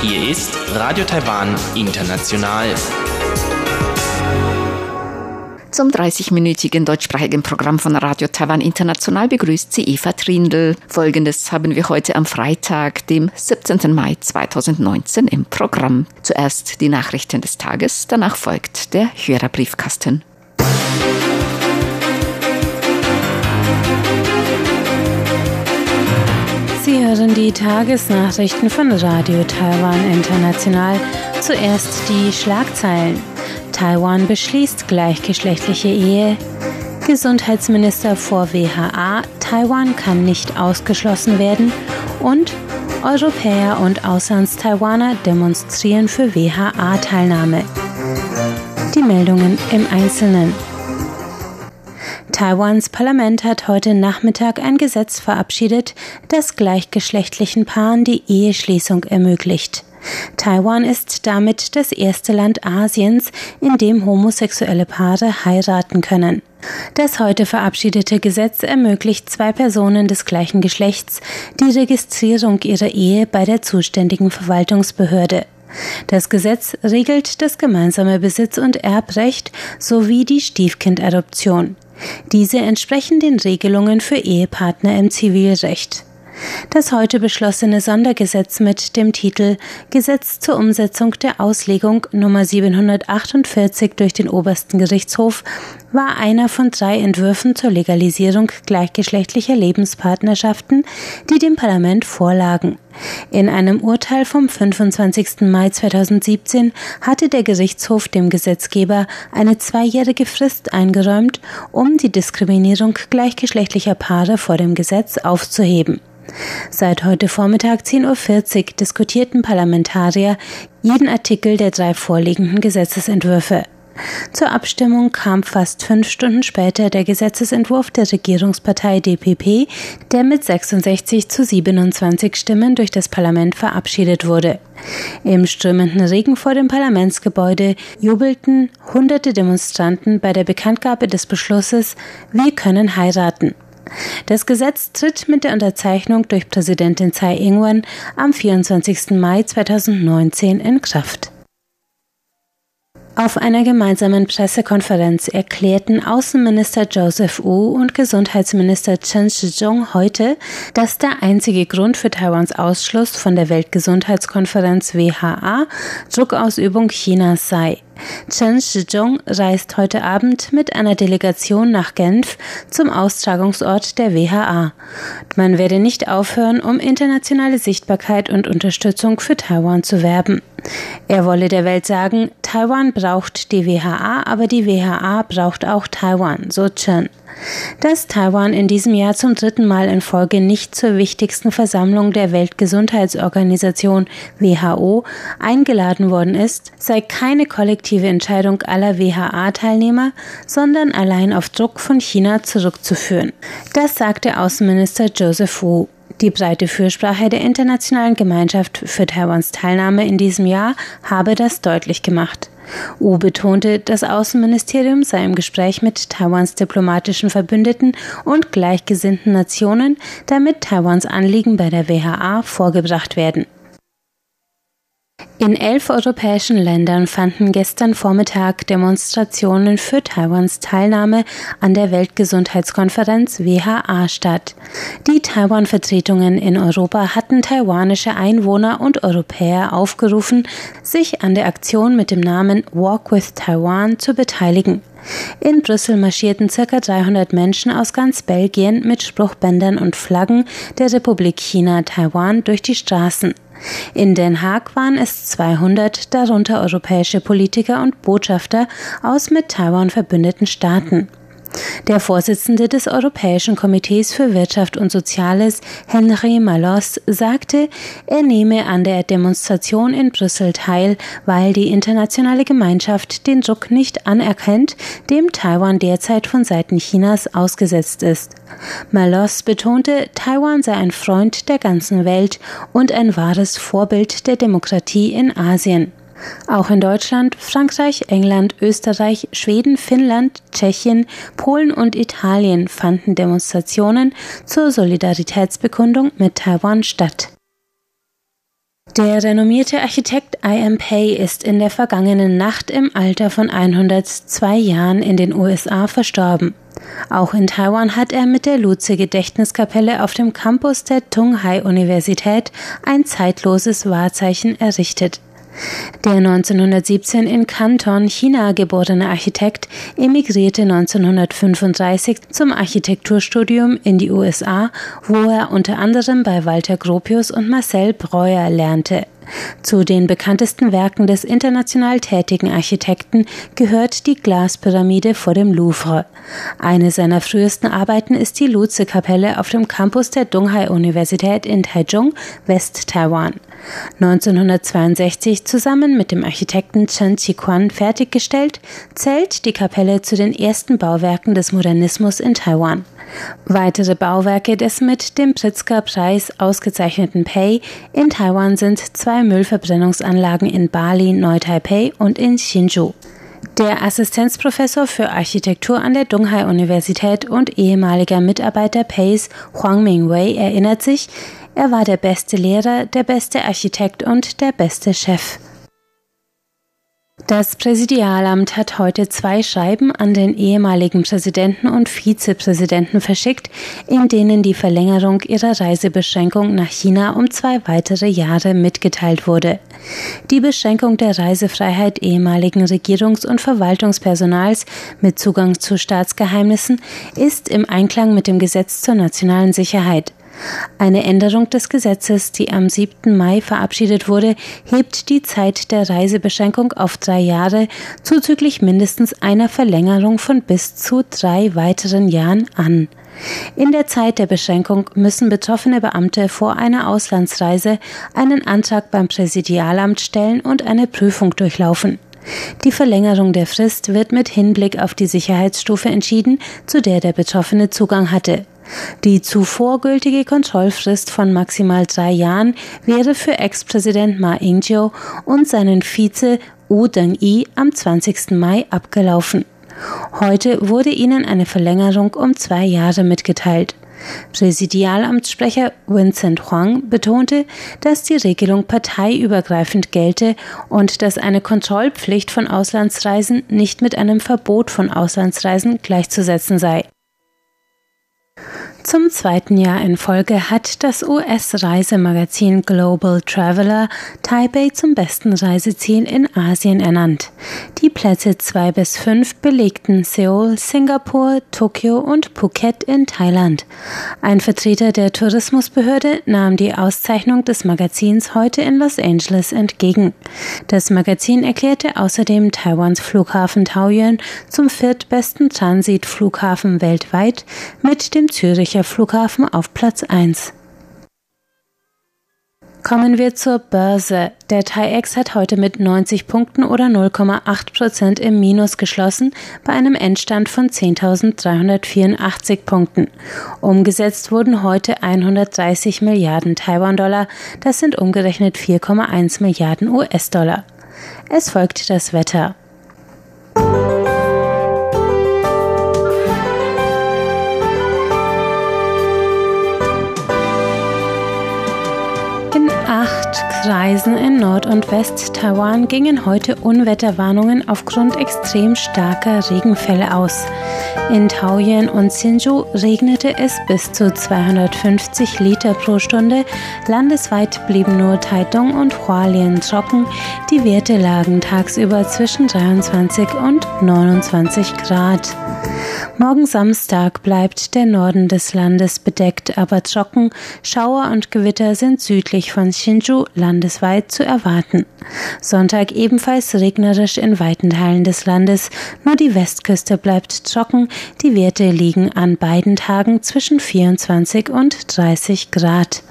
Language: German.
Hier ist Radio Taiwan International. Zum 30-minütigen deutschsprachigen Programm von Radio Taiwan International begrüßt sie Eva Trindl. Folgendes haben wir heute am Freitag, dem 17. Mai 2019 im Programm. Zuerst die Nachrichten des Tages, danach folgt der Hörerbriefkasten. Sie hören die Tagesnachrichten von Radio Taiwan International. Zuerst die Schlagzeilen. Taiwan beschließt gleichgeschlechtliche Ehe. Gesundheitsminister vor WHA, Taiwan kann nicht ausgeschlossen werden. Und Europäer und Auslands-Taiwaner demonstrieren für WHA-Teilnahme. Die Meldungen im Einzelnen. Taiwans Parlament hat heute Nachmittag ein Gesetz verabschiedet, das gleichgeschlechtlichen Paaren die Eheschließung ermöglicht. Taiwan ist damit das erste Land Asiens, in dem homosexuelle Paare heiraten können. Das heute verabschiedete Gesetz ermöglicht zwei Personen des gleichen Geschlechts die Registrierung ihrer Ehe bei der zuständigen Verwaltungsbehörde. Das Gesetz regelt das gemeinsame Besitz- und Erbrecht sowie die Stiefkindadoption. Diese entsprechen den Regelungen für Ehepartner im Zivilrecht. Das heute beschlossene Sondergesetz mit dem Titel Gesetz zur Umsetzung der Auslegung Nummer 748 durch den obersten Gerichtshof war einer von drei Entwürfen zur Legalisierung gleichgeschlechtlicher Lebenspartnerschaften, die dem Parlament vorlagen. In einem Urteil vom 25. Mai 2017 hatte der Gerichtshof dem Gesetzgeber eine zweijährige Frist eingeräumt, um die Diskriminierung gleichgeschlechtlicher Paare vor dem Gesetz aufzuheben. Seit heute Vormittag 10.40 Uhr diskutierten Parlamentarier jeden Artikel der drei vorliegenden Gesetzesentwürfe. Zur Abstimmung kam fast fünf Stunden später der Gesetzesentwurf der Regierungspartei DPP, der mit 66 zu 27 Stimmen durch das Parlament verabschiedet wurde. Im strömenden Regen vor dem Parlamentsgebäude jubelten hunderte Demonstranten bei der Bekanntgabe des Beschlusses Wir können heiraten. Das Gesetz tritt mit der Unterzeichnung durch Präsidentin Tsai Ing-wen am 24. Mai 2019 in Kraft. Auf einer gemeinsamen Pressekonferenz erklärten Außenminister Joseph Wu und Gesundheitsminister Chen Shizhong heute, dass der einzige Grund für Taiwans Ausschluss von der Weltgesundheitskonferenz WHA Druckausübung Chinas sei. Chen Shizhong reist heute Abend mit einer Delegation nach Genf zum Austragungsort der WHA. Man werde nicht aufhören, um internationale Sichtbarkeit und Unterstützung für Taiwan zu werben. Er wolle der Welt sagen, Taiwan braucht die WHA, aber die WHO braucht auch Taiwan, so Chen. Dass Taiwan in diesem Jahr zum dritten Mal in Folge nicht zur wichtigsten Versammlung der Weltgesundheitsorganisation WHO eingeladen worden ist, sei keine kollektive Entscheidung aller WHA-Teilnehmer, sondern allein auf Druck von China zurückzuführen. Das sagte Außenminister Joseph Wu. Die breite Fürsprache der internationalen Gemeinschaft für Taiwans Teilnahme in diesem Jahr habe das deutlich gemacht. U betonte, das Außenministerium sei im Gespräch mit Taiwans diplomatischen Verbündeten und gleichgesinnten Nationen, damit Taiwans Anliegen bei der WHA vorgebracht werden. In elf europäischen Ländern fanden gestern Vormittag Demonstrationen für Taiwans Teilnahme an der Weltgesundheitskonferenz WHA statt. Die Taiwan-Vertretungen in Europa hatten taiwanische Einwohner und Europäer aufgerufen, sich an der Aktion mit dem Namen Walk with Taiwan zu beteiligen. In Brüssel marschierten ca. 300 Menschen aus ganz Belgien mit Spruchbändern und Flaggen der Republik China Taiwan durch die Straßen. In Den Haag waren es 200, darunter europäische Politiker und Botschafter aus mit Taiwan verbündeten Staaten. Der Vorsitzende des Europäischen Komitees für Wirtschaft und Soziales, Henry Malos, sagte, er nehme an der Demonstration in Brüssel teil, weil die internationale Gemeinschaft den Druck nicht anerkennt, dem Taiwan derzeit von Seiten Chinas ausgesetzt ist. Malos betonte, Taiwan sei ein Freund der ganzen Welt und ein wahres Vorbild der Demokratie in Asien. Auch in Deutschland, Frankreich, England, Österreich, Schweden, Finnland, Tschechien, Polen und Italien fanden Demonstrationen zur Solidaritätsbekundung mit Taiwan statt. Der renommierte Architekt I.M. Pei ist in der vergangenen Nacht im Alter von 102 Jahren in den USA verstorben. Auch in Taiwan hat er mit der Luze Gedächtniskapelle auf dem Campus der Tunghai Universität ein zeitloses Wahrzeichen errichtet. Der 1917 in Canton, China geborene Architekt emigrierte 1935 zum Architekturstudium in die USA, wo er unter anderem bei Walter Gropius und Marcel Breuer lernte. Zu den bekanntesten Werken des international tätigen Architekten gehört die Glaspyramide vor dem Louvre. Eine seiner frühesten Arbeiten ist die Luze-Kapelle auf dem Campus der Donghai-Universität in Taichung, West-Taiwan. 1962 zusammen mit dem Architekten Chen Chiquan fertiggestellt, zählt die Kapelle zu den ersten Bauwerken des Modernismus in Taiwan. Weitere Bauwerke des mit dem Pritzker-Preis ausgezeichneten Pei in Taiwan sind zwei Müllverbrennungsanlagen in Bali, Neu-Taipei und in Hsinchu. Der Assistenzprofessor für Architektur an der Donghai-Universität und ehemaliger Mitarbeiter Peis, Huang Mingwei, erinnert sich, er war der beste Lehrer, der beste Architekt und der beste Chef. Das Präsidialamt hat heute zwei Schreiben an den ehemaligen Präsidenten und Vizepräsidenten verschickt, in denen die Verlängerung ihrer Reisebeschränkung nach China um zwei weitere Jahre mitgeteilt wurde. Die Beschränkung der Reisefreiheit ehemaligen Regierungs- und Verwaltungspersonals mit Zugang zu Staatsgeheimnissen ist im Einklang mit dem Gesetz zur nationalen Sicherheit. Eine Änderung des Gesetzes, die am 7. Mai verabschiedet wurde, hebt die Zeit der Reisebeschränkung auf drei Jahre zuzüglich mindestens einer Verlängerung von bis zu drei weiteren Jahren an. In der Zeit der Beschränkung müssen betroffene Beamte vor einer Auslandsreise einen Antrag beim Präsidialamt stellen und eine Prüfung durchlaufen. Die Verlängerung der Frist wird mit Hinblick auf die Sicherheitsstufe entschieden, zu der der Betroffene Zugang hatte. Die zuvor gültige Kontrollfrist von maximal drei Jahren wäre für Ex-Präsident Ma Ying-jeou und seinen Vize Wu Deng-i am 20. Mai abgelaufen. Heute wurde ihnen eine Verlängerung um zwei Jahre mitgeteilt. Präsidialamtssprecher Vincent Huang betonte, dass die Regelung parteiübergreifend gelte und dass eine Kontrollpflicht von Auslandsreisen nicht mit einem Verbot von Auslandsreisen gleichzusetzen sei. Zum zweiten Jahr in Folge hat das US-Reisemagazin Global Traveler Taipei zum besten Reiseziel in Asien ernannt. Die Plätze 2 bis 5 belegten Seoul, Singapur, Tokio und Phuket in Thailand. Ein Vertreter der Tourismusbehörde nahm die Auszeichnung des Magazins heute in Los Angeles entgegen. Das Magazin erklärte außerdem Taiwans Flughafen Taoyuan zum viertbesten Transitflughafen weltweit mit dem Züricher Flughafen auf Platz 1. Kommen wir zur Börse. Der TAIEX hat heute mit 90 Punkten oder 0,8 Prozent im Minus geschlossen, bei einem Endstand von 10.384 Punkten. Umgesetzt wurden heute 130 Milliarden Taiwan-Dollar, das sind umgerechnet 4,1 Milliarden US-Dollar. Es folgt das Wetter. Kreisen in Nord- und West-Taiwan gingen heute Unwetterwarnungen aufgrund extrem starker Regenfälle aus. In Taoyuan und Hsinchu regnete es bis zu 250 Liter pro Stunde. Landesweit blieben nur Taitung und Hualien trocken. Die Werte lagen tagsüber zwischen 23 und 29 Grad. Morgen Samstag bleibt der Norden des Landes bedeckt, aber trocken. Schauer und Gewitter sind südlich von Hsinchu landesweit zu erwarten. Sonntag ebenfalls regnerisch in weiten Teilen des Landes. Nur die Westküste bleibt trocken. Die Werte liegen an beiden Tagen zwischen 24 und 30 Grad.